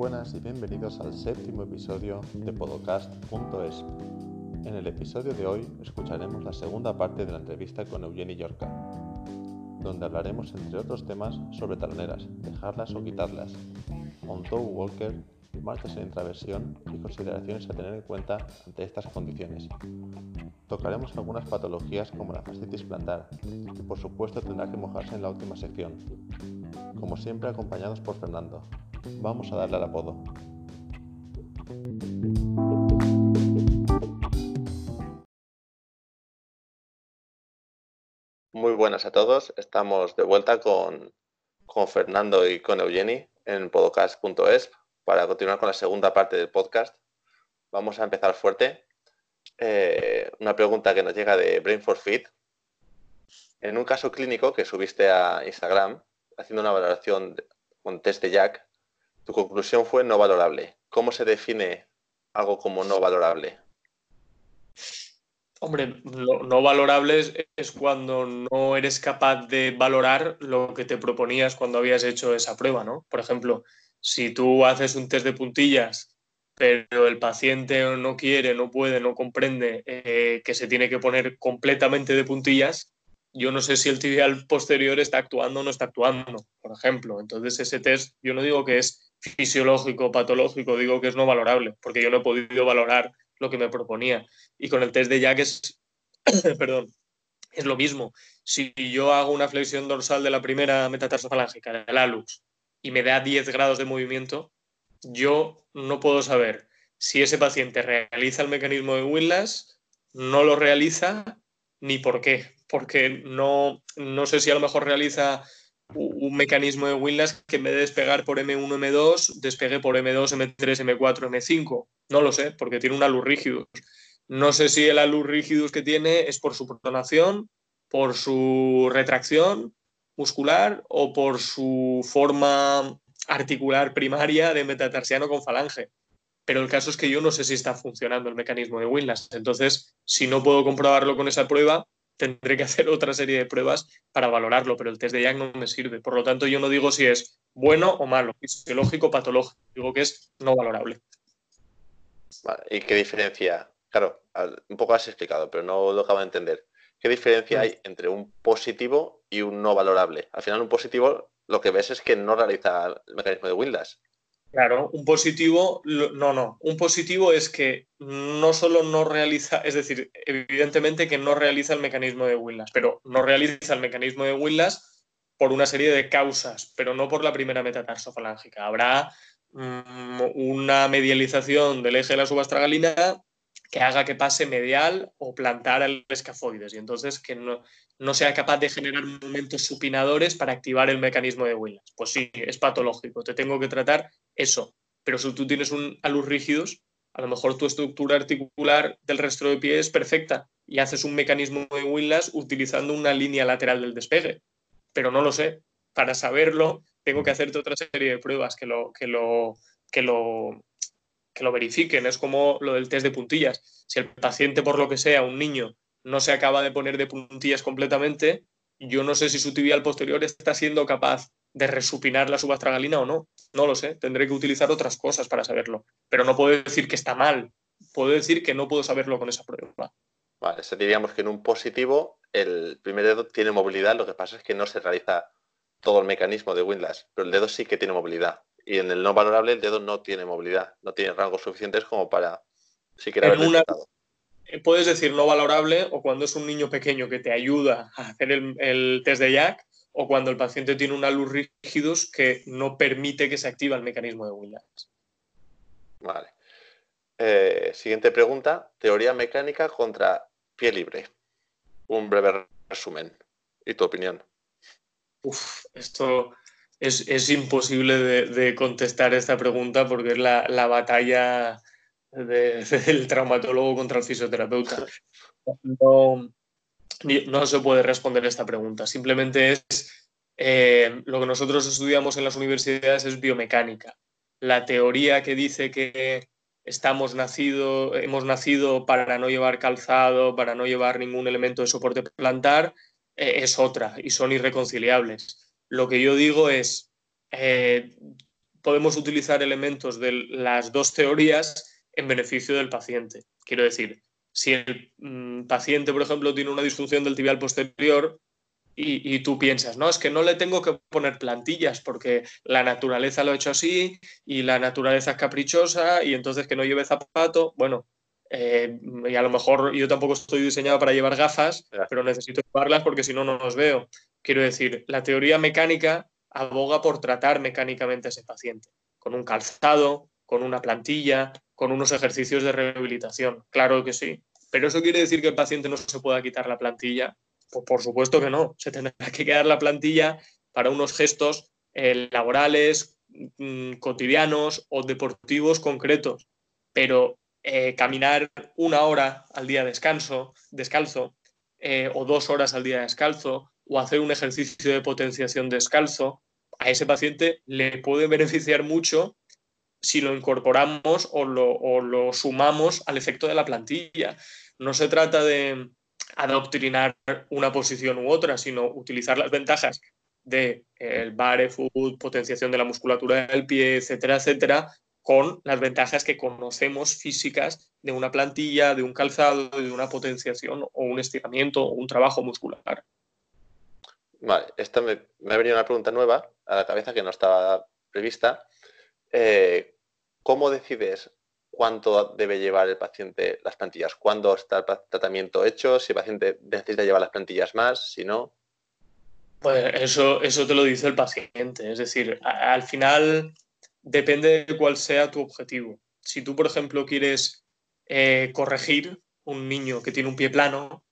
buenas y bienvenidos al séptimo episodio de Podcast.es. En el episodio de hoy escucharemos la segunda parte de la entrevista con Eugenie Yorca, donde hablaremos entre otros temas sobre taloneras, dejarlas o quitarlas, on toe walker, marchas en intraversión y consideraciones a tener en cuenta ante estas condiciones. Tocaremos algunas patologías como la fascitis plantar, que por supuesto tendrá que mojarse en la última sección. Como siempre acompañados por Fernando, Vamos a darle al apodo. Muy buenas a todos. Estamos de vuelta con, Fernando y con Eugeni en podcast.es para continuar con la segunda parte del podcast. Vamos a empezar fuerte. Eh, una pregunta que nos llega de Brain for Fit. En un caso clínico que subiste a Instagram, haciendo una valoración con test de Jack, tu conclusión fue no valorable. ¿Cómo se define algo como no valorable? Hombre, no valorable es, cuando no eres capaz de valorar lo que te proponías cuando habías hecho esa prueba, ¿no? Por ejemplo, si tú haces un test de puntillas, pero el paciente no quiere, no puede, no comprende eh, que se tiene que poner completamente de puntillas, yo no sé si el tibial posterior está actuando o no está actuando, por ejemplo. Entonces, ese test, yo no digo que es fisiológico, patológico, digo que es no valorable, porque yo no he podido valorar lo que me proponía. Y con el test de Jack es, perdón, es lo mismo. Si yo hago una flexión dorsal de la primera metatarsofalángica, del alux, y me da 10 grados de movimiento, yo no puedo saber si ese paciente realiza el mecanismo de Willis, no lo realiza, ni por qué. Porque no, no sé si a lo mejor realiza un mecanismo de Winlas que en vez de despegar por M1, M2, despegue por M2, M3, M4, M5. No lo sé, porque tiene un alus rígido. No sé si el alus rígido que tiene es por su protonación, por su retracción muscular o por su forma articular primaria de metatarsiano con falange. Pero el caso es que yo no sé si está funcionando el mecanismo de Winlas. Entonces, si no puedo comprobarlo con esa prueba, tendré que hacer otra serie de pruebas para valorarlo, pero el test de Young no me sirve. Por lo tanto, yo no digo si es bueno o malo, fisiológico o patológico, digo que es no valorable. ¿Y qué diferencia? Claro, un poco has explicado, pero no lo acabo de entender. ¿Qué diferencia hay entre un positivo y un no valorable? Al final, un positivo lo que ves es que no realiza el mecanismo de Windows. Claro, un positivo, no, no, un positivo es que no solo no realiza, es decir, evidentemente que no realiza el mecanismo de Willas, pero no realiza el mecanismo de Willas por una serie de causas, pero no por la primera metatarsofalángica. Habrá mm, una medialización del eje de la subastragalina que haga que pase medial o plantar al escafoides y entonces que no, no sea capaz de generar momentos supinadores para activar el mecanismo de Willis. Pues sí, es patológico, te tengo que tratar eso. Pero si tú tienes un alus rígidos, a lo mejor tu estructura articular del resto de pie es perfecta y haces un mecanismo de Willis utilizando una línea lateral del despegue. Pero no lo sé. Para saberlo, tengo que hacerte otra serie de pruebas que lo, que lo, que lo, que lo verifiquen. Es como lo del test de puntillas. Si el paciente, por lo que sea, un niño, no se acaba de poner de puntillas completamente, yo no sé si su tibial posterior está siendo capaz de resupinar la subastragalina o no. No lo sé, tendré que utilizar otras cosas para saberlo. Pero no puedo decir que está mal, puedo decir que no puedo saberlo con esa prueba. Vale, diríamos que en un positivo el primer dedo tiene movilidad, lo que pasa es que no se realiza todo el mecanismo de Windlass, pero el dedo sí que tiene movilidad. Y en el no valorable el dedo no tiene movilidad, no tiene rangos suficientes como para siquiera haber una, eh, Puedes decir no valorable o cuando es un niño pequeño que te ayuda a hacer el, el test de Jack, o cuando el paciente tiene una luz rígidos que no permite que se active el mecanismo de Williams. Vale. Eh, siguiente pregunta. Teoría mecánica contra pie libre. Un breve resumen. ¿Y tu opinión? Uf, esto es, imposible de, contestar esta pregunta porque es la, batalla del traumatólogo contra el fisioterapeuta. No, no se puede responder esta pregunta. Simplemente es eh, lo que nosotros estudiamos en las universidades es biomecánica. La teoría que dice que estamos nacido, hemos nacido para no llevar calzado, para no llevar ningún elemento de soporte plantar, eh, es otra y son irreconciliables. Lo que yo digo es, eh, podemos utilizar elementos de las dos teorías en beneficio del paciente. Quiero decir, si el mm, paciente, por ejemplo, tiene una disfunción del tibial posterior y, tú piensas, no, es que no le tengo que poner plantillas porque la naturaleza lo ha hecho así y la naturaleza es caprichosa y entonces que no lleve zapato, bueno, eh, y a lo mejor yo tampoco estoy diseñado para llevar gafas, pero necesito llevarlas porque si no, no los veo. Quiero decir, la teoría mecánica aboga por tratar mecánicamente a ese paciente, con un calzado, con una plantilla, con unos ejercicios de rehabilitación. Claro que sí. Pero eso quiere decir que el paciente no se pueda quitar la plantilla. Pues por supuesto que no. Se tendrá que quedar la plantilla para unos gestos eh, laborales, mm, cotidianos o deportivos concretos. Pero eh, caminar una hora al día descanso, descalzo eh, o dos horas al día descalzo o hacer un ejercicio de potenciación descalzo, a ese paciente le puede beneficiar mucho si lo incorporamos o lo, sumamos al efecto de la plantilla. No se trata de adoctrinar una posición u otra, sino utilizar las ventajas de barefoot, potenciación de la musculatura del pie, etcétera, etcétera, con las ventajas que conocemos físicas de una plantilla, de un calzado, de una potenciación o un estiramiento o un trabajo muscular. Vale, esta me, me ha venido una pregunta nueva a la cabeza que no estaba prevista. Eh, ¿Cómo decides cuánto debe llevar el paciente las plantillas? ¿Cuándo está el tratamiento hecho? Si el paciente necesita llevar las plantillas más, si no. Pues eso, eso te lo dice el paciente. Es decir, al final depende de cuál sea tu objetivo. Si tú, por ejemplo, quieres eh, corregir un niño que tiene un pie plano,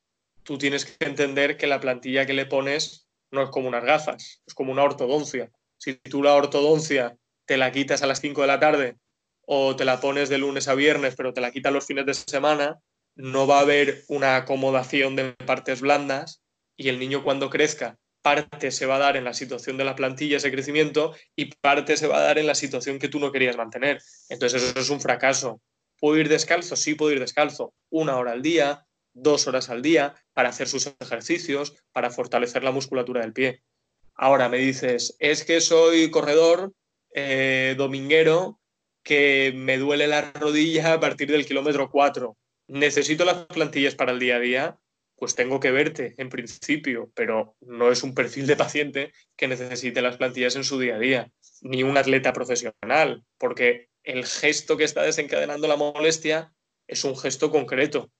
tú tienes que entender que la plantilla que le pones no es como unas gafas, es como una ortodoncia. Si tú la ortodoncia te la quitas a las 5 de la tarde o te la pones de lunes a viernes, pero te la quitas los fines de semana, no va a haber una acomodación de partes blandas y el niño cuando crezca, parte se va a dar en la situación de la plantilla, ese crecimiento, y parte se va a dar en la situación que tú no querías mantener. Entonces eso es un fracaso. ¿Puedo ir descalzo? Sí, puedo ir descalzo. Una hora al día, dos horas al día para hacer sus ejercicios, para fortalecer la musculatura del pie. Ahora me dices, es que soy corredor eh, dominguero que me duele la rodilla a partir del kilómetro 4. ¿Necesito las plantillas para el día a día? Pues tengo que verte en principio, pero no es un perfil de paciente que necesite las plantillas en su día a día, ni un atleta profesional, porque el gesto que está desencadenando la molestia es un gesto concreto.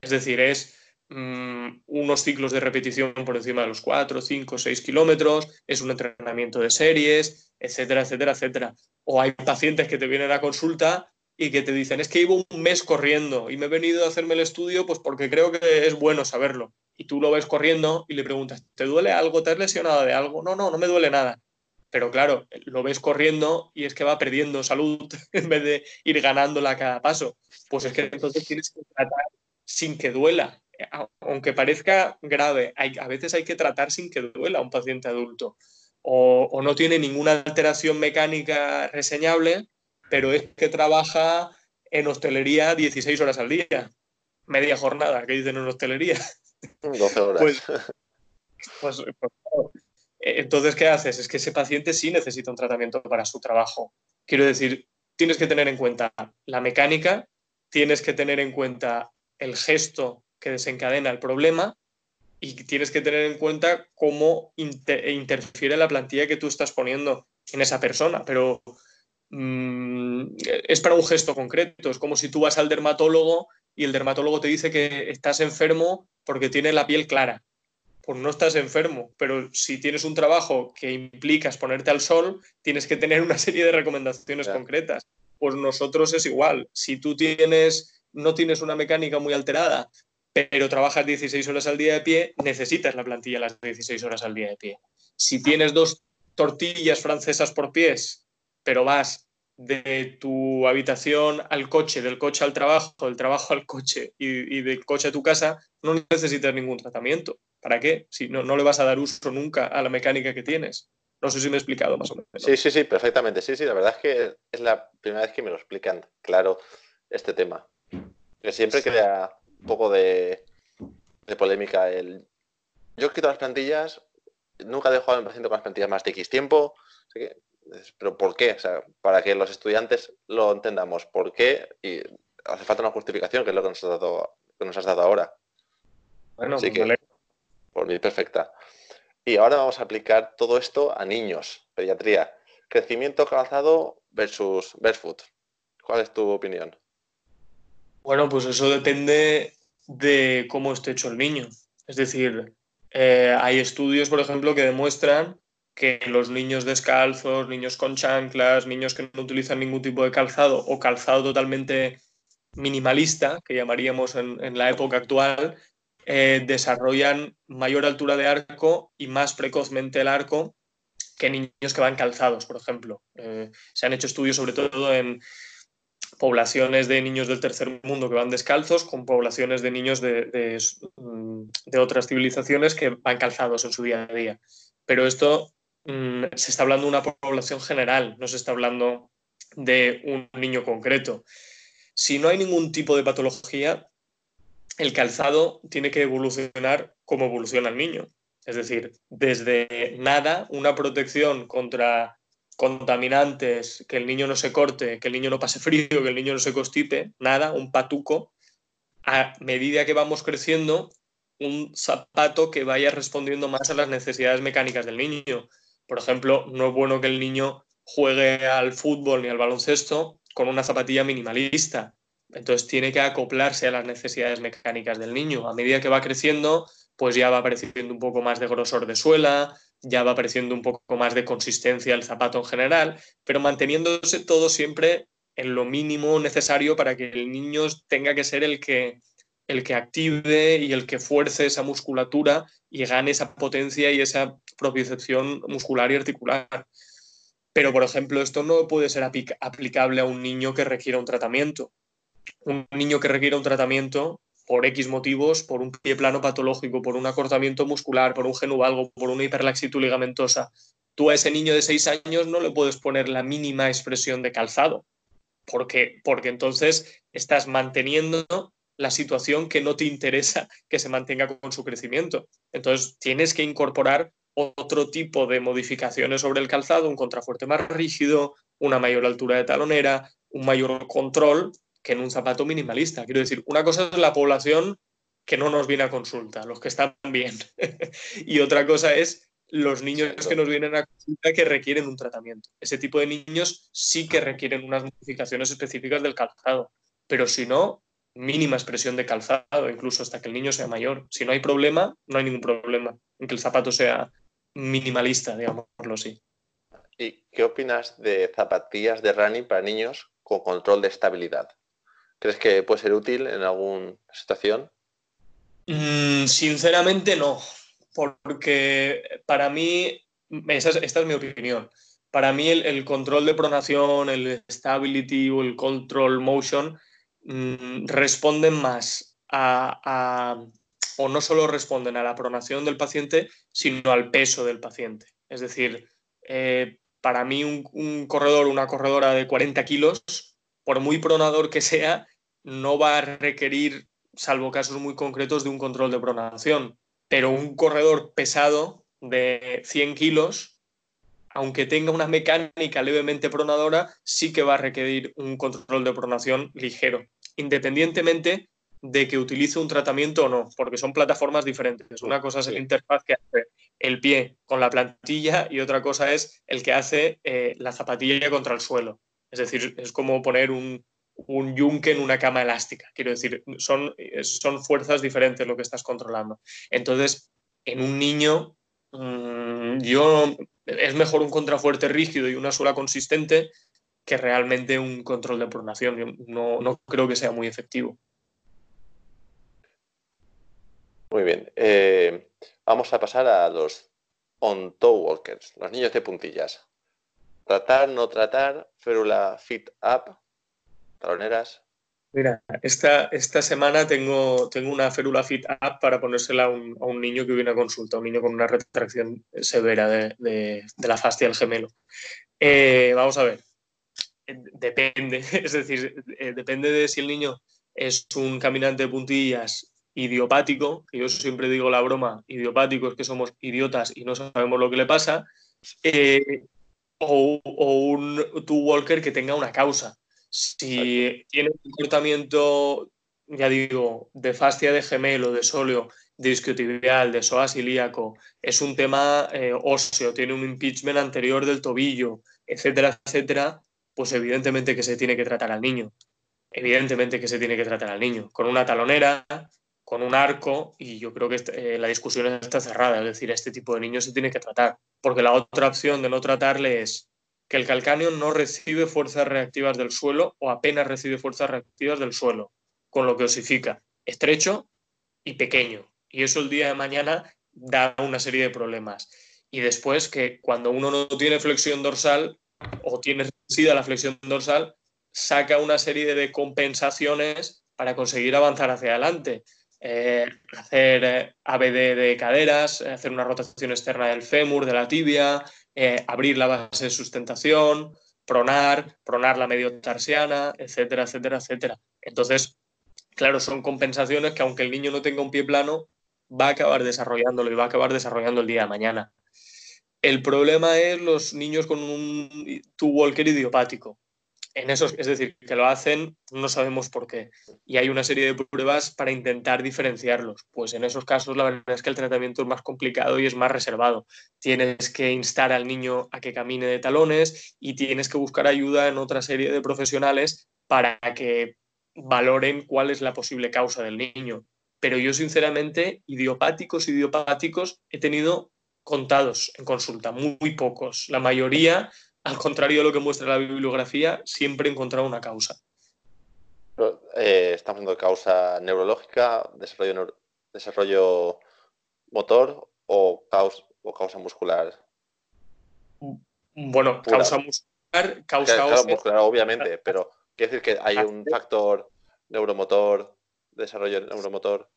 Es decir, es mm, unos ciclos de repetición por encima de los 4, 5, 6 kilómetros, es un entrenamiento de series, etcétera, etcétera, etcétera. O hay pacientes que te vienen a consulta y que te dicen, es que llevo un mes corriendo y me he venido a hacerme el estudio pues porque creo que es bueno saberlo. Y tú lo ves corriendo y le preguntas, ¿te duele algo? ¿Te has lesionado de algo? No, no, no me duele nada. Pero claro, lo ves corriendo y es que va perdiendo salud en vez de ir ganándola a cada paso. Pues es que entonces tienes que tratar sin que duela. Aunque parezca grave, a veces hay que tratar sin que duela un paciente adulto. O, no tiene ninguna alteración mecánica reseñable, pero es que trabaja en hostelería 16 horas al día. Media jornada, que dicen en hostelería. 12 horas. Pues, pues, pues entonces, ¿qué haces? Es que ese paciente sí necesita un tratamiento para su trabajo. Quiero decir, tienes que tener en cuenta la mecánica, tienes que tener en cuenta el gesto que desencadena el problema y tienes que tener en cuenta cómo interfiere la plantilla que tú estás poniendo en esa persona, pero mm, es para un gesto concreto, es como si tú vas al dermatólogo y el dermatólogo te dice que estás enfermo porque tienes la piel clara. Pues no estás enfermo, pero si tienes un trabajo que implica exponerte al sol, tienes que tener una serie de recomendaciones concretas. Pues nosotros es igual. Si tú tienes no tienes una mecánica muy alterada, pero trabajas 16 horas al día de pie, necesitas la plantilla las 16 horas al día de pie. Si tienes dos tortillas francesas por pies, pero vas de tu habitación al coche, del coche al trabajo, del trabajo al coche y, del coche a tu casa, no necesitas ningún tratamiento. ¿Para qué? Si no, no le vas a dar uso nunca a la mecánica que tienes. No sé si me he explicado más o menos. Sí, sí, sí, perfectamente. Sí, sí, la verdad es que es la primera vez que me lo explican claro este tema. Que siempre crea un poco de, polémica el... Yo quito las plantillas, nunca dejo a mi paciente con las plantillas más de X tiempo. Pero ¿por qué? O sea, para que los estudiantes lo entendamos, ¿por qué? Y hace falta una justificación, que es lo que nos has dado, que nos has dado ahora. Bueno, Así pues que, por mí perfecta. Y ahora vamos a aplicar todo esto a niños, pediatría. Crecimiento calzado versus barefoot. ¿Cuál es tu opinión? Bueno, pues eso depende de cómo esté hecho el niño. Es decir, eh, hay estudios, por ejemplo, que demuestran que los niños descalzos, niños con chanclas, niños que no utilizan ningún tipo de calzado o calzado totalmente minimalista, que llamaríamos en, la época actual, eh, desarrollan mayor altura de arco y más precozmente el arco que niños que van calzados, por ejemplo. Eh, se han hecho estudios sobre todo en poblaciones de niños del tercer mundo que van descalzos con poblaciones de niños de, de otras civilizaciones que van calzados en su día a día. Pero esto Mm, se está hablando de una población general, no se está hablando de un niño concreto. Si no hay ningún tipo de patología, el calzado tiene que evolucionar como evoluciona el niño. Es decir, desde nada, una protección contra contaminantes, que el niño no se corte, que el niño no pase frío, que el niño no se constipe, nada, un patuco, a medida que vamos creciendo, un zapato que vaya respondiendo más a las necesidades mecánicas del niño. Por ejemplo, no es bueno que el niño juegue al fútbol ni al baloncesto con una zapatilla minimalista. Entonces tiene que acoplarse a las necesidades mecánicas del niño. A medida que va creciendo, pues ya va apareciendo un poco más de grosor de suela, ya va apareciendo un poco más de consistencia el zapato en general, pero manteniéndose todo siempre en lo mínimo necesario para que el niño tenga que ser el que, el que active y el que fuerce esa musculatura y gane esa potencia y esa propiocepción muscular y articular. Pero, por ejemplo, esto no puede ser aplicable a un niño que requiera un tratamiento. Un niño que requiera un tratamiento por X motivos, por un pie plano patológico, por un acortamiento muscular, por un genuvalgo, por una hiperlaxitud ligamentosa, tú a ese niño de 6 años no le puedes poner la mínima expresión de calzado, porque, porque entonces estás manteniendo la situación que no te interesa que se mantenga con su crecimiento. Entonces tienes que incorporar otro tipo de modificaciones sobre el calzado, un contrafuerte más rígido, una mayor altura de talonera, un mayor control que en un zapato minimalista. Quiero decir, una cosa es la población que no nos viene a consulta, los que están bien. y otra cosa es los niños que nos vienen a consulta que requieren un tratamiento. Ese tipo de niños sí que requieren unas modificaciones específicas del calzado, pero si no, mínima expresión de calzado, incluso hasta que el niño sea mayor. Si no hay problema, no hay ningún problema en que el zapato sea minimalista, digámoslo así. ¿Y qué opinas de zapatillas de running para niños con control de estabilidad? ¿Crees que puede ser útil en alguna situación? Mm, sinceramente no, porque para mí, esta es, mi opinión, para mí el, control de pronación, el stability o el control motion mm, responden más a, o no solo responden a la pronación del paciente, sino al peso del paciente. Es decir, eh, para mí un, un, corredor, una corredora de 40 kilos, por muy pronador que sea, no va a requerir, salvo casos muy concretos, de un control de pronación. Pero un corredor pesado de 100 kilos, aunque tenga una mecánica levemente pronadora, sí que va a requerir un control de pronación ligero, independientemente de que utilice un tratamiento o no, porque son plataformas diferentes. Una cosa es la interfaz que hace el pie con la plantilla y otra cosa es el que hace eh, la zapatilla contra el suelo. Es decir, es como poner un, un yunque en una cama elástica. Quiero decir, son, son fuerzas diferentes lo que estás controlando. Entonces, en un niño, mm, yo es mejor un contrafuerte rígido y una suela consistente que realmente un control de pronación. no, no creo que sea muy efectivo. Muy bien. Eh, vamos a pasar a los on-toe walkers, los niños de puntillas. Tratar, no tratar, férula fit up, taloneras. Mira, esta, esta semana tengo, tengo una férula fit up para ponérsela a un, a un, niño que viene a consulta, un niño con una retracción severa de, de, la fascia del gemelo. Eh, vamos a ver, depende, es decir, eh, depende de si el niño es un caminante de puntillas idiopático, que yo siempre digo la broma, idiopático es que somos idiotas y no sabemos lo que le pasa, eh, o, un two walker que tenga una causa. Si tiene un comportamiento, ya digo, de fascia de gemelo, de sóleo, de isquiotibial, de psoas ilíaco, es un tema eh, óseo, tiene un impeachment anterior del tobillo, etcétera, etcétera, pues evidentemente que se tiene que tratar al niño. Evidentemente que se tiene que tratar al niño. Con una talonera, con un arco, y yo creo que este, eh, la discusión está cerrada, es decir, este tipo de niños se tiene que tratar. Porque la otra opción de no tratarle es que el calcáneo no recibe fuerzas reactivas del suelo o apenas recibe fuerzas reactivas del suelo, con lo que osifica estrecho y pequeño. Y eso el día de mañana da una serie de problemas. Y después que cuando uno no tiene flexión dorsal o tiene reducida la flexión dorsal, saca una serie de compensaciones para conseguir avanzar hacia adelante. Eh, hacer eh, ABD de caderas, hacer una rotación externa del fémur, de la tibia, eh, abrir la base de sustentación, pronar, pronar la medio tarsiana, etcétera, etcétera, etcétera. Entonces, claro, son compensaciones que aunque el niño no tenga un pie plano, va a acabar desarrollándolo y va a acabar desarrollando el día de mañana. El problema es los niños con un two walker idiopático. En esos, es decir, que lo hacen, no sabemos por qué. Y hay una serie de pruebas para intentar diferenciarlos. Pues en esos casos la verdad es que el tratamiento es más complicado y es más reservado. Tienes que instar al niño a que camine de talones y tienes que buscar ayuda en otra serie de profesionales para que valoren cuál es la posible causa del niño pero yo sinceramente, idiopáticos, idiopáticos, he tenido contados en consulta, muy, pocos. La mayoría, al contrario de lo que muestra la bibliografía, siempre he encontrado una causa. Eh, estamos hablando de causa neurológica, desarrollo, desarrollo motor o causa, o causa muscular. Bueno, causa muscular, causa claro, muscular, obviamente, pero quiere decir que hay un factor neuromotor desarrollo neuromotor.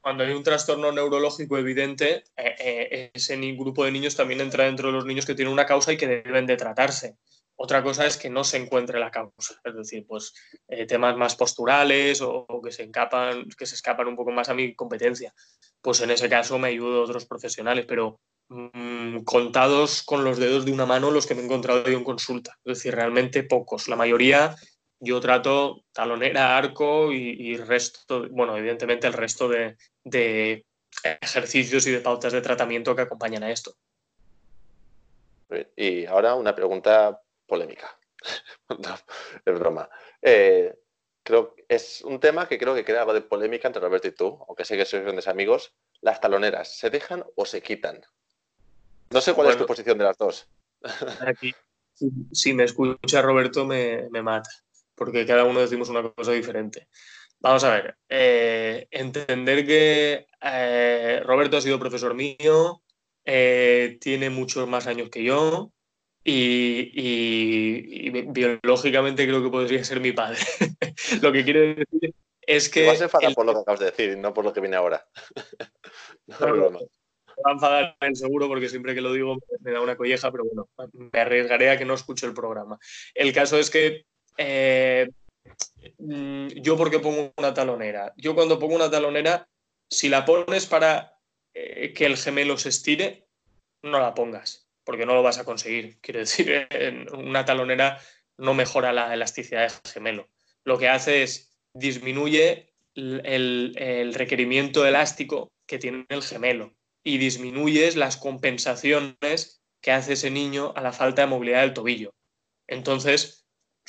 Cuando hay un trastorno neurológico evidente, eh, eh, ese grupo de niños también entra dentro de los niños que tienen una causa y que deben de tratarse. Otra cosa es que no se encuentre la causa, es decir, pues eh, temas más posturales o, que se encapan, que se escapan un poco más a mi competencia. Pues en ese caso me ayudo a otros profesionales, pero mm, contados con los dedos de una mano los que me he encontrado yo en consulta. Es decir, realmente pocos. La mayoría yo trato talonera, arco y, resto, bueno, evidentemente el resto de, ejercicios y de pautas de tratamiento que acompañan a esto. Y ahora una pregunta polémica. es broma. Eh, creo es un tema que creo que crea algo de polémica entre Roberto y tú, aunque sé que sois grandes amigos. Las taloneras, ¿se dejan o se quitan? No sé cuál es tu posición de las dos. Aquí, si me escucha Roberto, me mata porque cada uno decimos una cosa diferente. Vamos a ver, eh, entender que eh, Roberto ha sido profesor mío, eh, tiene muchos más años que yo y, biológicamente creo que podría ser mi padre. lo que quiere decir es que... Vas a enfadar por lo que acabas de decir, no por lo que viene ahora. no, no, me va a enfadar en seguro porque siempre que lo digo me da una colleja, pero bueno, me arriesgaré a que no escuche el programa. El caso es que eh, mm, yo porque pongo una talonera. Yo cuando pongo una talonera, si la pones para eh, que el gemelo se estire, no la pongas, porque no lo vas a conseguir. Quiero decir, una talonera no mejora la elasticidad del gemelo. Lo que hace es disminuye el, el requerimiento elástico que tiene el gemelo y disminuyes las compensaciones que hace ese niño a la falta de movilidad del tobillo. Entonces,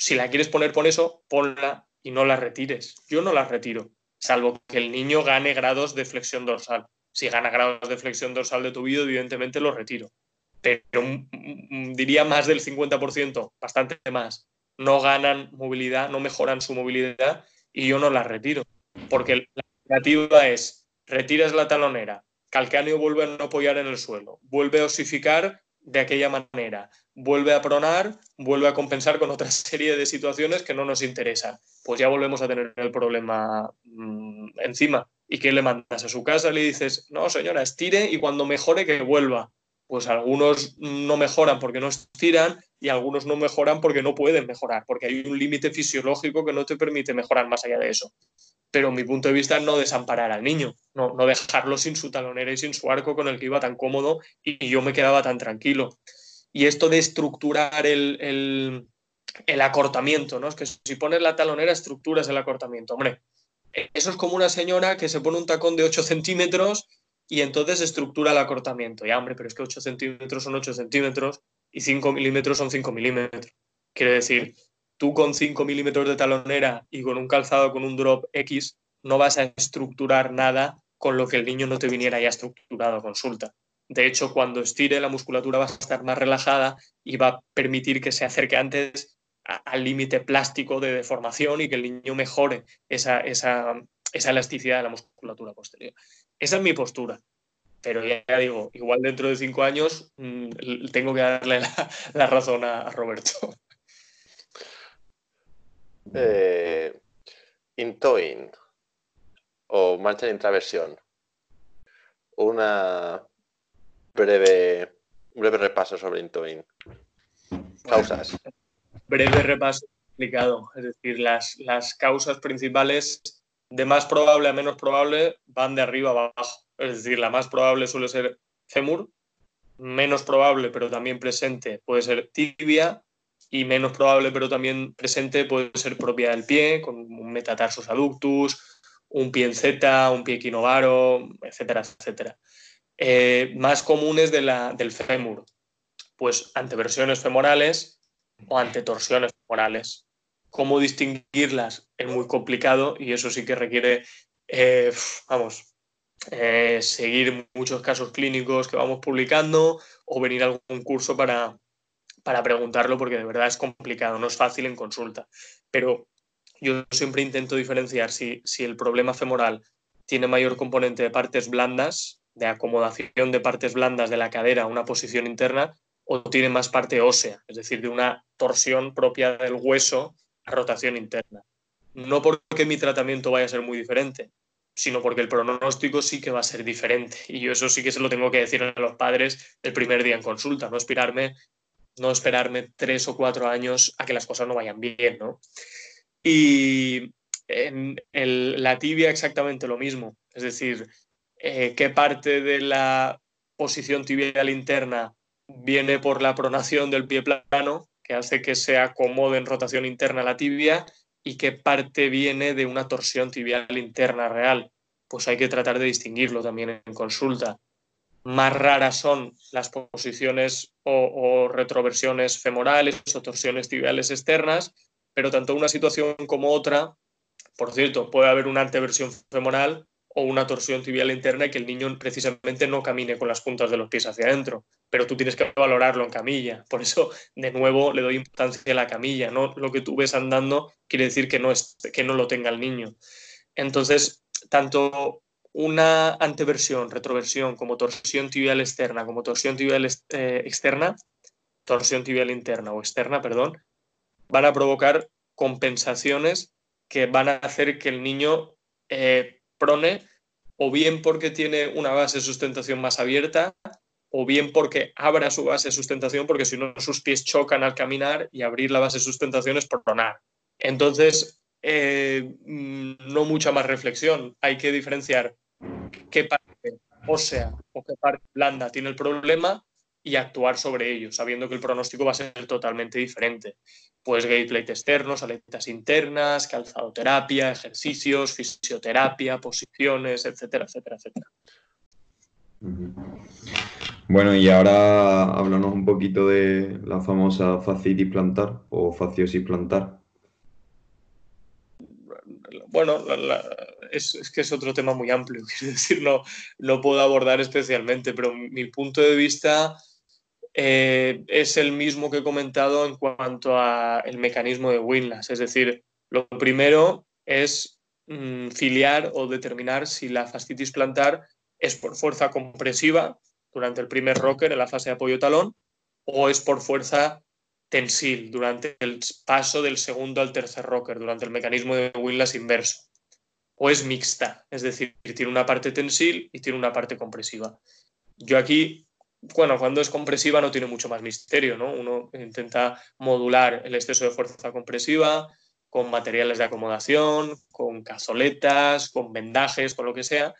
si la quieres poner por eso, ponla y no la retires. Yo no la retiro, salvo que el niño gane grados de flexión dorsal. Si gana grados de flexión dorsal de tobillo, evidentemente lo retiro. Pero diría más del 50%, bastante más. No ganan movilidad, no mejoran su movilidad y yo no la retiro. Porque la alternativa es, retiras la talonera, calcáneo vuelve a no apoyar en el suelo, vuelve a osificar de aquella manera, vuelve a pronar, vuelve a compensar con otra serie de situaciones que no nos interesan. Pues ya volvemos a tener el problema mm, encima. ¿Y qué le mandas a su casa? Le dices, no, señora, estire y cuando mejore que vuelva. Pues algunos no mejoran porque no estiran y algunos no mejoran porque no pueden mejorar, porque hay un límite fisiológico que no te permite mejorar más allá de eso. Pero mi punto de vista no desamparar al niño, no, no dejarlo sin su talonera y sin su arco con el que iba tan cómodo y yo me quedaba tan tranquilo. Y esto de estructurar el, el, acortamiento, ¿no? Es que si pones la talonera, estructuras el acortamiento. Hombre, eso es como una señora que se pone un tacón de 8 centímetros y entonces estructura el acortamiento. Ya, hombre, pero es que 8 centímetros son 8 centímetros y 5 milímetros son 5 milímetros. Quiere decir, tú con 5 milímetros de talonera y con un calzado con un drop X no vas a estructurar nada con lo que el niño no te viniera ya estructurado a consulta. De hecho, cuando estire la musculatura va a estar más relajada y va a permitir que se acerque antes al límite plástico de deformación y que el niño mejore esa, esa, elasticidad de la musculatura posterior. Esa es mi postura. Pero ya, digo, igual dentro de cinco años mm, tengo que darle la, razón a, Roberto. Eh, intoin o marcha de intraversión. Una breve, breve repaso sobre Intoin. Causas. Breve repaso explicado. Es decir, las, las causas principales de más probable a menos probable van de arriba a abajo. Es decir, la más probable suele ser fémur, menos probable pero también presente puede ser tibia y menos probable pero también presente puede ser propia del pie, con un metatarsus adductus, un pie en Z, un pie equinovaro, etcétera, etcétera. Eh, más comunes de la, del fémur, pues anteversiones femorales o antetorsiones femorales. ¿Cómo distinguirlas? Es muy complicado y eso sí que requiere, eh, vamos, eh, seguir muchos casos clínicos que vamos publicando o venir a algún curso para, para preguntarlo porque de verdad es complicado, no es fácil en consulta. Pero yo siempre intento diferenciar si, si el problema femoral tiene mayor componente de partes blandas, de acomodación de partes blandas de la cadera a una posición interna, o tiene más parte ósea, es decir, de una torsión propia del hueso a rotación interna. No porque mi tratamiento vaya a ser muy diferente, sino porque el pronóstico sí que va a ser diferente. Y yo eso sí que se lo tengo que decir a los padres el primer día en consulta, no esperarme, no esperarme tres o cuatro años a que las cosas no vayan bien, ¿no? Y en la tibia exactamente lo mismo, es decir, eh, qué parte de la posición tibial interna viene por la pronación del pie plano, que hace que se acomode en rotación interna la tibia, y qué parte viene de una torsión tibial interna real. Pues hay que tratar de distinguirlo también en consulta. Más raras son las posiciones o retroversiones femorales o torsiones tibiales externas, pero tanto una situación como otra, por cierto, puede haber una anteversión femoral o una torsión tibial interna y que el niño precisamente no camine con las puntas de los pies hacia adentro, pero tú tienes que valorarlo en camilla. Por eso, de nuevo, le doy importancia a la camilla. No lo que tú ves andando quiere decir que no, es, que no lo tenga el niño. Entonces, tanto una anteversión, retroversión, como torsión tibial externa, como torsión tibial eh, externa, torsión tibial interna o externa, perdón, van a provocar compensaciones que van a hacer que el niño eh, o bien porque tiene una base de sustentación más abierta o bien porque abra su base de sustentación porque si no sus pies chocan al caminar y abrir la base de sustentación es pronar. Entonces, eh, mm, no mucha más reflexión. Hay que diferenciar qué parte ósea o qué parte blanda tiene el problema y actuar sobre ello, sabiendo que el pronóstico va a ser totalmente diferente. Pues plate externos, aletas internas, calzadoterapia, ejercicios, fisioterapia, posiciones, etcétera, etcétera, etcétera. Bueno, y ahora háblanos un poquito de la famosa fascitis plantar o fasciosis plantar. Bueno, es, que es otro tema muy amplio, quiero decir, no, no puedo abordar especialmente, pero mi punto de vista eh, es el mismo que he comentado en cuanto al mecanismo de Winlas. Es decir, lo primero es mm, filiar o determinar si la fascitis plantar es por fuerza compresiva durante el primer rocker en la fase de apoyo talón o es por fuerza tensil durante el paso del segundo al tercer rocker, durante el mecanismo de Winlas inverso. O es mixta, es decir, tiene una parte tensil y tiene una parte compresiva. Yo aquí bueno, cuando es compresiva no tiene mucho más misterio, ¿no? Uno intenta modular el exceso de fuerza compresiva con materiales de acomodación, con cazoletas, con vendajes, con lo que sea,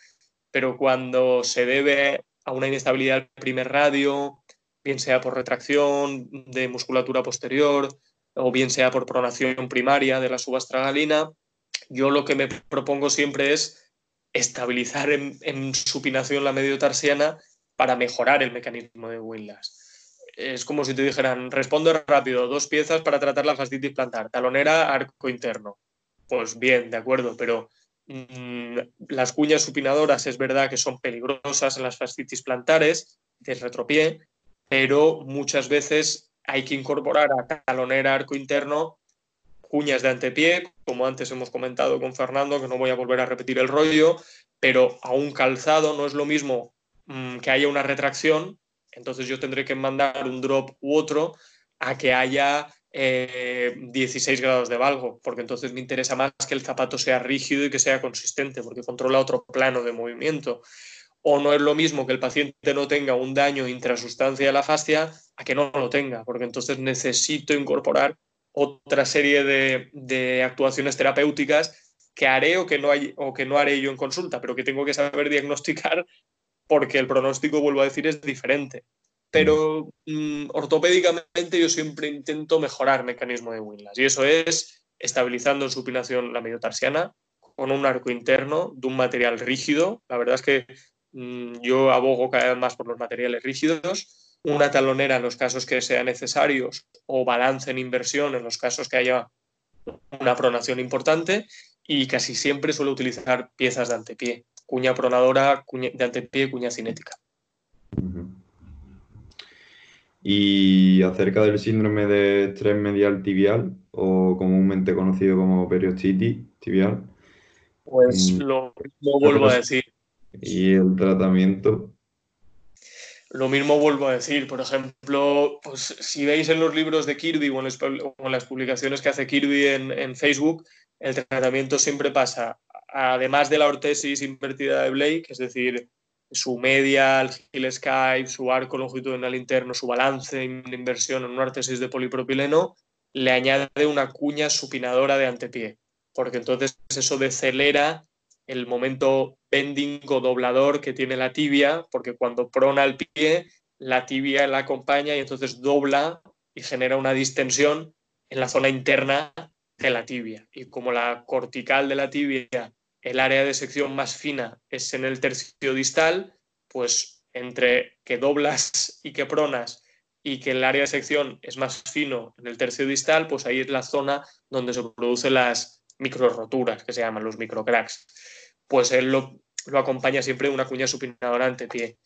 pero cuando se debe a una inestabilidad del primer radio bien sea por retracción de musculatura posterior o bien sea por pronación primaria de la subastragalina, yo lo que me propongo siempre es estabilizar en, supinación la mediotarsiana para mejorar el mecanismo de Windlass. Es como si te dijeran, responde rápido, dos piezas para tratar la fascitis plantar, talonera, arco interno. Pues bien, de acuerdo, pero mm, las cuñas supinadoras es verdad que son peligrosas en las fascitis plantares del retropié, pero muchas veces hay que incorporar a talonera, arco interno, cuñas de antepié, como antes hemos comentado con Fernando, que no voy a volver a repetir el rollo, pero a un calzado no es lo mismo mm, que haya una retracción, entonces yo tendré que mandar un drop u otro a que haya 16 eh, grados de valgo, porque entonces me interesa más que el zapato sea rígido y que sea consistente, porque controla otro plano de movimiento. O no es lo mismo que el paciente no tenga un daño intrasustancia de la fascia a que no lo tenga, porque entonces necesito incorporar otra serie de, actuaciones terapéuticas que haré o que no haré yo en consulta, pero que tengo que saber diagnosticar porque el pronóstico, vuelvo a decir, es diferente. Pero mm, ortopédicamente yo siempre intento mejorar mecanismo de Winlas y eso es estabilizando en supinación la mediotarsiana con un arco interno de un material rígido. La verdad es que mm, yo abogo cada vez más por los materiales rígidos una talonera en los casos que sean necesarios o balance en inversión en los casos que haya una pronación importante y casi siempre suelo utilizar piezas de antepié, cuña pronadora de antepié, cuña cinética. Y acerca del síndrome de estrés medial tibial, o comúnmente conocido como periostitis tibial. Pues mm, lo vuelvo a decir. Y el tratamiento. Lo mismo vuelvo a decir, por ejemplo, pues si veis en los libros de Kirby o en, las publicaciones que hace Kirby en, Facebook, el tratamiento siempre pasa, además de la ortesis invertida de Blake, es decir, su media, el heel skype, su arco longitudinal interno, su balance, inversión en una ortesis de polipropileno, le añade una cuña supinadora de antepié, porque entonces eso decelera el momento bending o doblador que tiene la tibia, porque cuando prona el pie, la tibia la acompaña y entonces dobla y genera una distensión en la zona interna de la tibia. Y como la cortical de la tibia, el área de sección más fina es en el tercio distal, pues entre que doblas y que pronas y que el área de sección es más fino en el tercio distal, pues ahí es la zona donde se producen las micro roturas, que se llaman los microcracks. Pues él lo, acompaña siempre de una cuña supinadora antepié.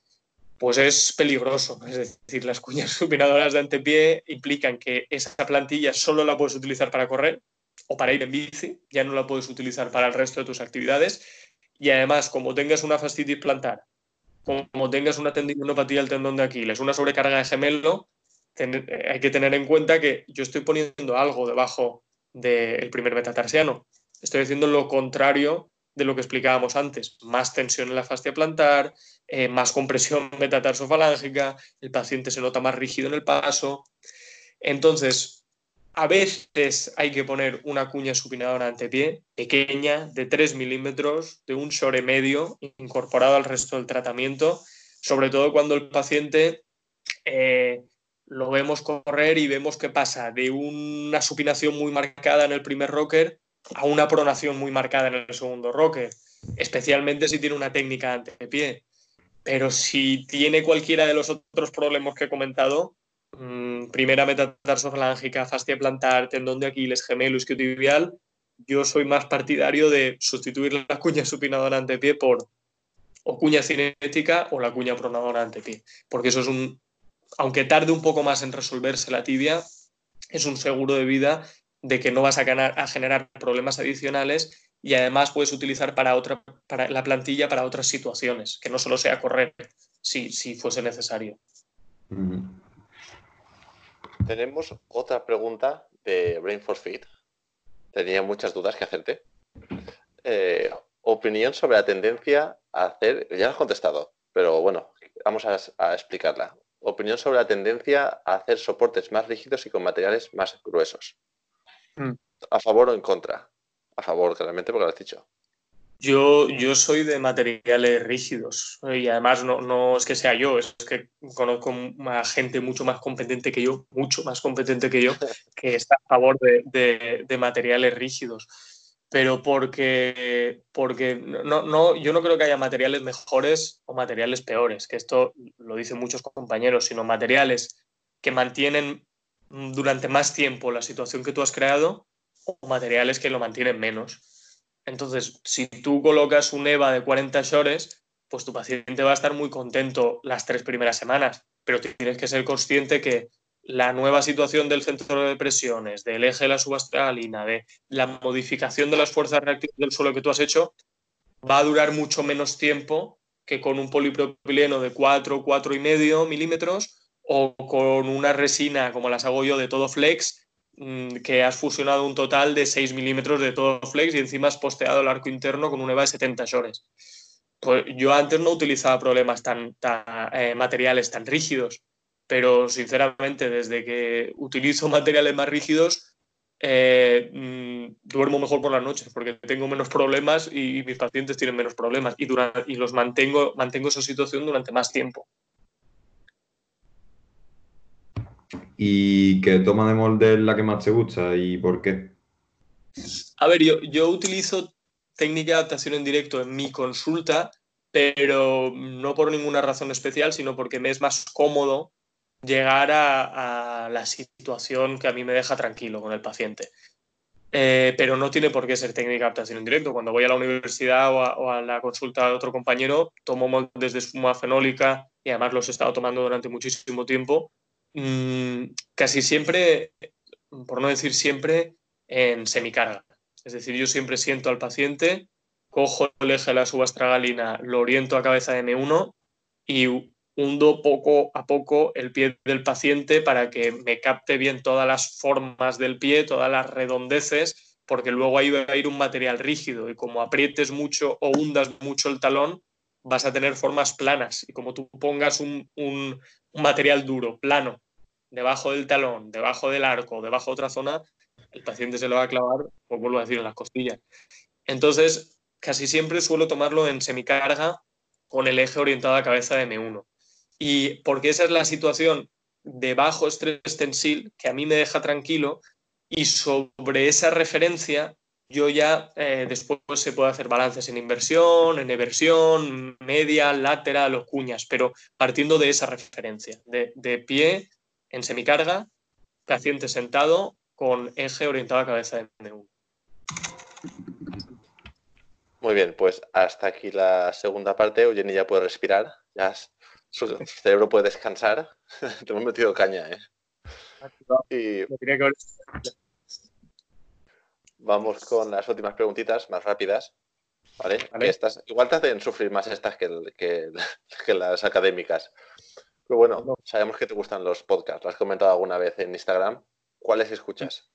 Pues es peligroso, es decir, las cuñas supinadoras de antepié implican que esa plantilla solo la puedes utilizar para correr o para ir en bici, ya no la puedes utilizar para el resto de tus actividades. Y además, como tengas una fascitis plantar, como tengas una tendinopatía del tendón de Aquiles, una sobrecarga de gemelo, hay que tener en cuenta que yo estoy poniendo algo debajo del primer metatarsiano. Estoy diciendo lo contrario de lo que explicábamos antes. Más tensión en la fascia plantar, eh, más compresión metatarsofalángica, el paciente se nota más rígido en el paso. Entonces, a veces hay que poner una cuña supinadora antepié pequeña, de 3 milímetros, de un shore medio, incorporado al resto del tratamiento, sobre todo cuando el paciente eh, lo vemos correr y vemos que pasa de una supinación muy marcada en el primer rocker a una pronación muy marcada en el segundo rocker, especialmente si tiene una técnica ante pie. Pero si tiene cualquiera de los otros problemas que he comentado, mmm, primera metatarsofalángica, fascia plantar, tendón de Aquiles, gemelo, isquiotibial, yo soy más partidario de sustituir la cuña supinadora ante pie por o cuña cinética o la cuña pronadora ante pie, porque eso es un, aunque tarde un poco más en resolverse la tibia, es un seguro de vida de que no vas a, a generar problemas adicionales y además puedes utilizar para, otra, para la plantilla para otras situaciones, que no solo sea correr si, si fuese necesario. Tenemos otra pregunta de Brain for Fit. Tenía muchas dudas que hacerte. Eh, opinión sobre la tendencia a hacer, ya lo has contestado, pero bueno, vamos a explicarla opinión sobre la tendencia a hacer soportes más rígidos y con materiales más gruesos. Mm. ¿A favor o en contra? A favor, claramente, porque lo has dicho. Yo, yo soy de materiales rígidos y además no, no, es que sea yo, es que conozco a gente mucho más competente que yo, mucho más competente que yo, que está a favor de, de, materiales rígidos. Pero porque, porque no, no, yo no creo que haya materiales mejores o materiales peores, que esto lo dicen muchos compañeros, sino materiales que mantienen durante más tiempo la situación que tú has creado o materiales que lo mantienen menos. Entonces, si tú colocas un EVA de 40 shores, pues tu paciente va a estar muy contento las tres primeras semanas, pero tienes que ser consciente que la nueva situación del centro de presiones, del eje de la subastralina, de la modificación de las fuerzas reactivas del suelo que tú has hecho, va a durar mucho menos tiempo que con un polipropileno de 4, 4,5 milímetros o con una resina como las hago yo de todo flex que has fusionado un total de 6 milímetros de todo flex y encima has posteado el arco interno con un EVA de 70 shores. Pues yo antes no utilizaba problemas tan, eh, materiales tan rígidos, pero sinceramente desde que utilizo materiales más rígidos eh, mm, duermo mejor por las noches porque tengo menos problemas y, mis pacientes tienen menos problemas y, y los mantengo, mantengo esa situación durante más tiempo. ¿Y qué toma de molde es la que más te gusta y por qué? A ver, yo, yo utilizo técnica de adaptación en directo en mi consulta, pero no por ninguna razón especial, sino porque me es más cómodo llegar a, la situación que a mí me deja tranquilo con el paciente. Eh, pero no tiene por qué ser técnica de adaptación en directo. Cuando voy a la universidad o a, la consulta de otro compañero, tomo moldes de espuma fenólica y además los he estado tomando durante muchísimo tiempo Mm, casi siempre, por no decir siempre, en semicarga. Es decir, yo siempre siento al paciente, cojo el eje de la subastragalina, lo oriento a cabeza de M1 y hundo poco a poco el pie del paciente para que me capte bien todas las formas del pie, todas las redondeces, porque luego ahí va a ir un material rígido y como aprietes mucho o hundas mucho el talón, vas a tener formas planas. Y como tú pongas un, un material duro, plano, debajo del talón, debajo del arco, debajo de otra zona, el paciente se lo va a clavar, o vuelvo a decir, en las costillas. Entonces, casi siempre suelo tomarlo en semicarga con el eje orientado a cabeza de M1. Y porque esa es la situación de bajo estrés tensil que a mí me deja tranquilo y sobre esa referencia yo ya eh, después se puede hacer balances en inversión, en eversión, media, lateral o cuñas, pero partiendo de esa referencia, de, de pie en semicarga, paciente sentado con eje orientado a cabeza de M1. Muy bien, pues hasta aquí la segunda parte. Eugenia ya puede respirar, ya su cerebro puede descansar. Te hemos metido caña, ¿eh? Y vamos con las últimas preguntitas más rápidas. ¿Vale? Estas, igual te hacen sufrir más estas que las académicas. Pero bueno, sabemos que te gustan los podcasts. ¿Lo has comentado alguna vez en Instagram? ¿Cuáles escuchas?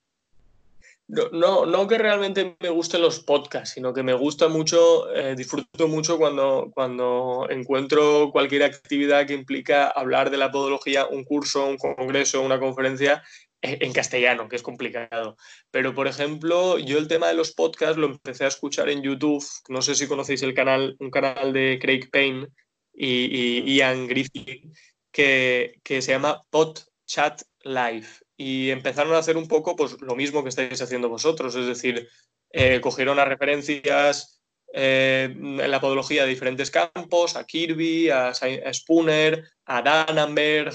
No, no, que realmente me gusten los podcasts, sino que me gusta mucho, eh, disfruto mucho cuando, cuando encuentro cualquier actividad que implica hablar de la podología, un curso, un congreso, una conferencia en castellano, que es complicado. Pero, por ejemplo, yo el tema de los podcasts lo empecé a escuchar en YouTube. No sé si conocéis el canal, un canal de Craig Payne y, Ian Griffin, que, se llama Pod Chat Live y empezaron a hacer un poco pues, lo mismo que estáis haciendo vosotros, es decir, eh, cogieron a referencias eh, en la podología de diferentes campos, a Kirby, a, Spooner, a Dannenberg,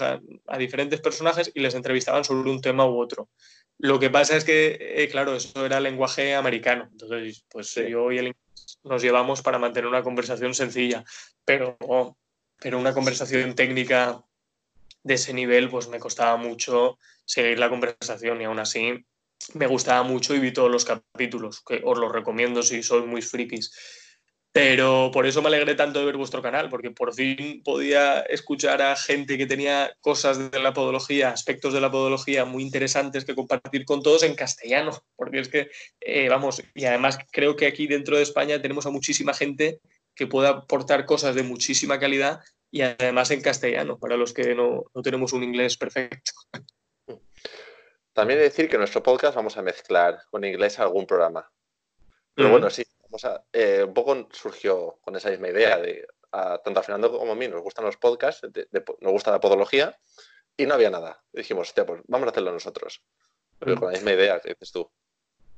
a, diferentes personajes y les entrevistaban sobre un tema u otro. Lo que pasa es que, eh, claro, eso era lenguaje americano, entonces pues yo y el inglés nos llevamos para mantener una conversación sencilla, pero, pero una conversación técnica de ese nivel, pues me costaba mucho seguir la conversación y aún así me gustaba mucho y vi todos los capítulos, que os los recomiendo si sois muy frikis. Pero por eso me alegré tanto de ver vuestro canal, porque por fin podía escuchar a gente que tenía cosas de la podología, aspectos de la podología muy interesantes que compartir con todos en castellano, porque es que, eh, vamos, y además creo que aquí dentro de España tenemos a muchísima gente que pueda aportar cosas de muchísima calidad y además en castellano, para los que no, tenemos un inglés perfecto. También decir que en nuestro podcast vamos a mezclar con inglés algún programa. Pero bueno, sí, cosa, eh, un poco surgió con esa misma idea de tanto a Fernando como a mí nos gustan los podcasts, nos gusta la podología y no había nada. dijimos, hostia, pues vamos a hacerlo nosotros. Pero con la misma idea que dices tú.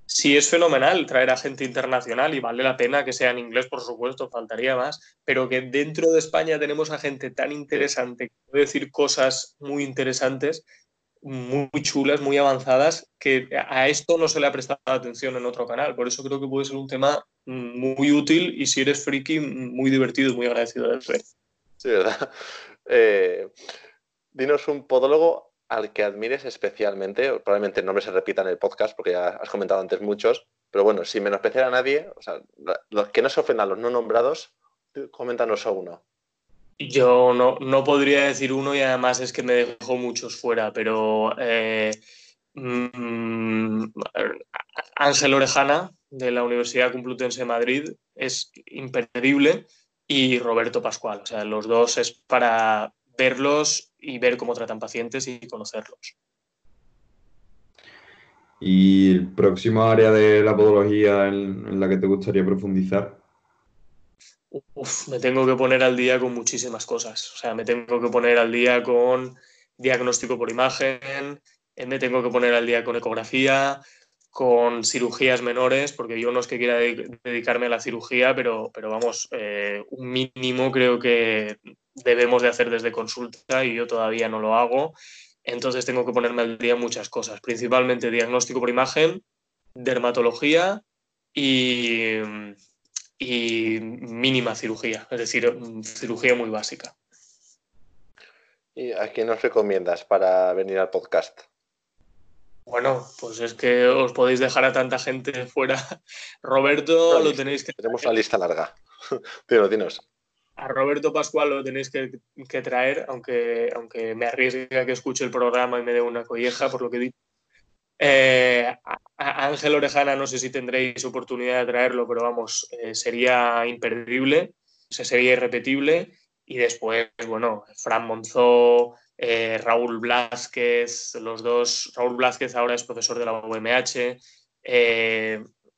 Sí, es fenomenal traer a gente internacional y vale la pena que sea en inglés, por supuesto, faltaría más, pero que dentro de España tenemos a gente tan interesante que puede decir cosas muy interesantes muy chulas, muy avanzadas, que a esto no se le ha prestado atención en otro canal. Por eso creo que puede ser un tema muy útil y si eres friki, muy divertido y muy agradecido de ver. Sí, ¿verdad? Eh, dinos un podólogo al que admires especialmente. Probablemente el nombre se repita en el podcast porque ya has comentado antes muchos, pero bueno, sin menospreciar a nadie, o sea, los que no se ofendan los no nombrados, coméntanos a uno. Yo no, podría decir uno y además es que me dejó muchos fuera, pero eh, mm, Ángel Orejana de la Universidad Complutense de Madrid es imperdible y Roberto Pascual. O sea, los dos es para verlos y ver cómo tratan pacientes y conocerlos. ¿Y el próximo área de la podología en la que te gustaría profundizar? Me tengo que poner al día con muchísimas cosas. O sea, me tengo que poner al día con diagnóstico por imagen, eh, me tengo que poner al día con ecografía, con cirugías menores, porque yo no es que quiera dedicarme a la cirugía, pero, pero vamos, eh, un mínimo creo que debemos de hacer desde consulta y yo todavía no lo hago. Entonces tengo que ponerme al día muchas cosas, principalmente diagnóstico por imagen, dermatología y, y mínima cirugía, es decir, mm, cirugía muy básica. ¿Y a quién nos recomiendas para venir al podcast? Bueno, pues es que os podéis dejar a tanta gente fuera. Roberto lo tenéis que... Tenemos una lista larga. Pero dinos. A Roberto Pascual lo tenéis que, que, traer, aunque, aunque me arriesgue a que escuche el programa y me dé una colleja por lo que he dicho. Eh, Ángel Orejana, no sé si tendréis oportunidad de traerlo, pero vamos, eh, sería imperdible, sería irrepetible. Y después, bueno, Fran Monzó, eh, Raúl Blázquez, los dos. Raúl Blázquez ahora es profesor de la UMH.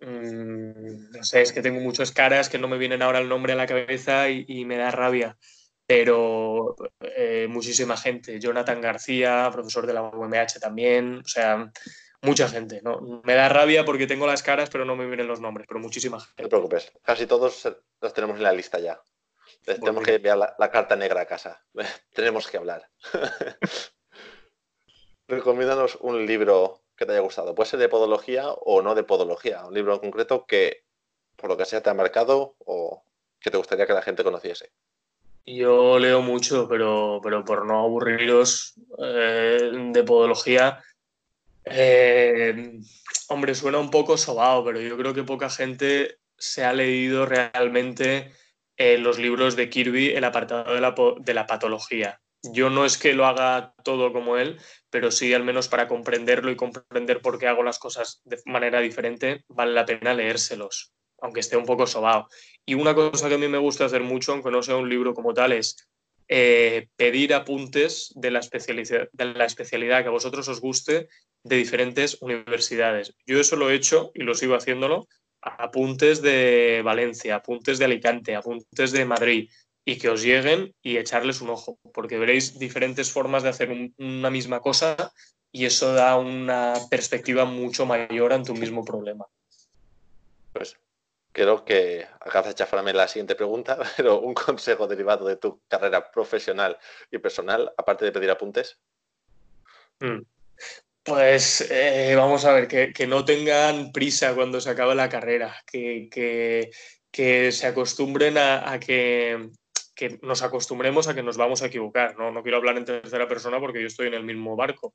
Mm, no sé, es que tengo muchas caras que no me vienen ahora el nombre a la cabeza y, y me da rabia pero muchísima gente. Jonathan García, profesor de la UMH también, o sea, mucha gente. ¿no? Me da rabia porque tengo las caras, pero no me vienen los nombres, pero muchísima gente. No te preocupes, casi todos los tenemos en la lista ya. tenemos que enviar la, carta negra a casa. tenemos que hablar. Recomiéndanos un libro que te haya gustado. Puede ser de podología o no de podología. Un libro en concreto que, por lo que sea, te ha marcado o que te gustaría que la gente conociese. Yo leo mucho, pero, pero por no aburriros eh, de podología, eh, hombre, suena un poco sobado, pero yo creo que poca gente se ha leído realmente eh, los libros de Kirby, el apartado de la, patología. Yo no es que lo haga todo como él, pero sí al menos para comprenderlo y comprender por qué hago las cosas de manera diferente, vale la pena leérselos, aunque esté un poco sobado. Y una cosa que a mí me gusta hacer mucho, aunque no sea un libro como tal, es eh, pedir apuntes de la, de la especialidad que a vosotros os guste de diferentes universidades. Yo eso lo he hecho y lo sigo haciéndolo. Apuntes de Valencia, apuntes de Alicante, apuntes de Madrid y que os lleguen y echarles un ojo, porque veréis diferentes formas de hacer una misma cosa y eso da una perspectiva mucho mayor ante un mismo problema. Pues creo que acabas de chafarme la siguiente pregunta, pero un consejo derivado de tu carrera profesional y personal, aparte de pedir apuntes. Mm. Pues eh, vamos a ver, que, no tengan prisa cuando se acabe la carrera, que, se acostumbren a, que, nos acostumbremos a que nos vamos a equivocar. ¿no? no quiero hablar en tercera persona porque yo estoy en el mismo barco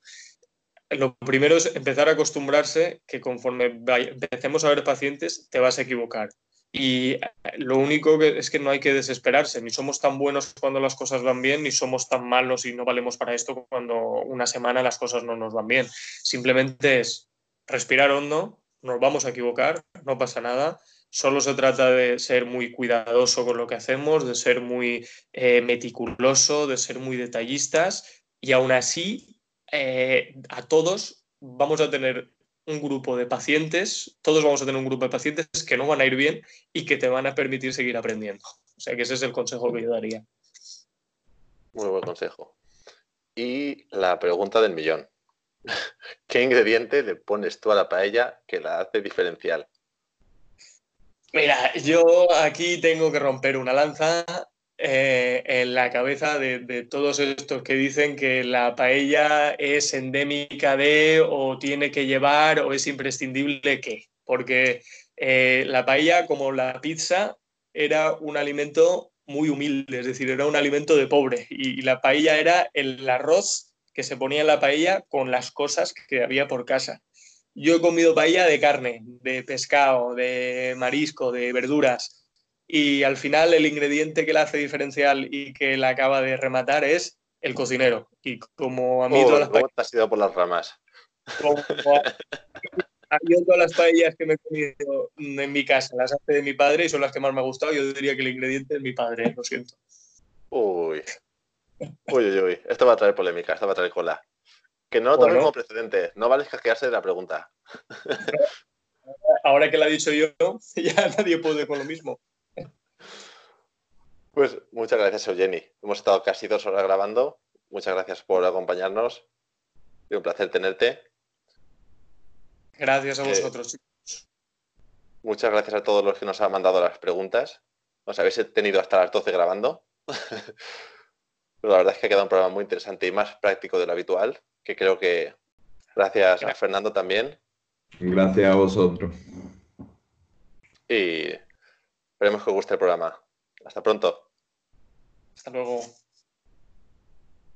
lo primero es empezar a acostumbrarse que conforme empecemos a ver pacientes te vas a equivocar. Y eh, lo único que es que no hay que desesperarse, ni somos tan buenos cuando las cosas van bien, ni somos tan malos y no valemos para esto cuando una semana las cosas no nos van bien. Simplemente es respirar hondo, nos vamos a equivocar, no pasa nada. Solo se trata de ser muy cuidadoso con lo que hacemos, de ser muy eh, meticuloso, de ser muy detallistas y aún así eh, a todos vamos a tener un grupo de pacientes, todos vamos a tener un grupo de pacientes que no van a ir bien y que te van a permitir seguir aprendiendo. O sea que ese es el consejo que yo daría. Muy buen consejo. Y la pregunta del millón. ¿Qué ingrediente le pones tú a la paella que la hace diferencial? Mira, yo aquí tengo que romper una lanza eh, en la cabeza de, todos estos que dicen que la paella es endémica de o tiene que llevar o es imprescindible que. Porque eh, la paella, como la pizza, era un alimento muy humilde, es decir, era un alimento de pobre. Y, la paella era el arroz que se ponía en la paella con las cosas que había por casa. Yo he comido paella de carne, de pescado, de marisco, de verduras y al final el ingrediente que la hace diferencial y que la acaba de rematar es el cocinero. Y como a mí todas las paellas... has ido por las ramas? Como a, mí todas las paellas que me he comido en mi casa las hace de mi padre y son las que más me ha gustado. Yo diría que el ingrediente es mi padre, lo siento. Uy. Uy, uy, uy. Esto va a traer polémica, esto va a traer cola. Que no lo como precedente, no vale casquearse de la pregunta. Ahora que lo he dicho yo, ya nadie puede con lo mismo. Pues muchas gracias, Eugeni. Hemos estado casi dos horas grabando. Muchas gracias por acompañarnos. Es un placer tenerte. Gracias a eh, vosotros, chicos. Muchas gracias a todos los que nos han mandado las preguntas. Nos habéis tenido hasta las 12 grabando. Pero la verdad es que ha quedado un programa muy interesante y más práctico de lo habitual, que creo que gracias a Fernando también. Gracias a vosotros. Y esperemos que os guste el programa. Hasta pronto. Hasta luego.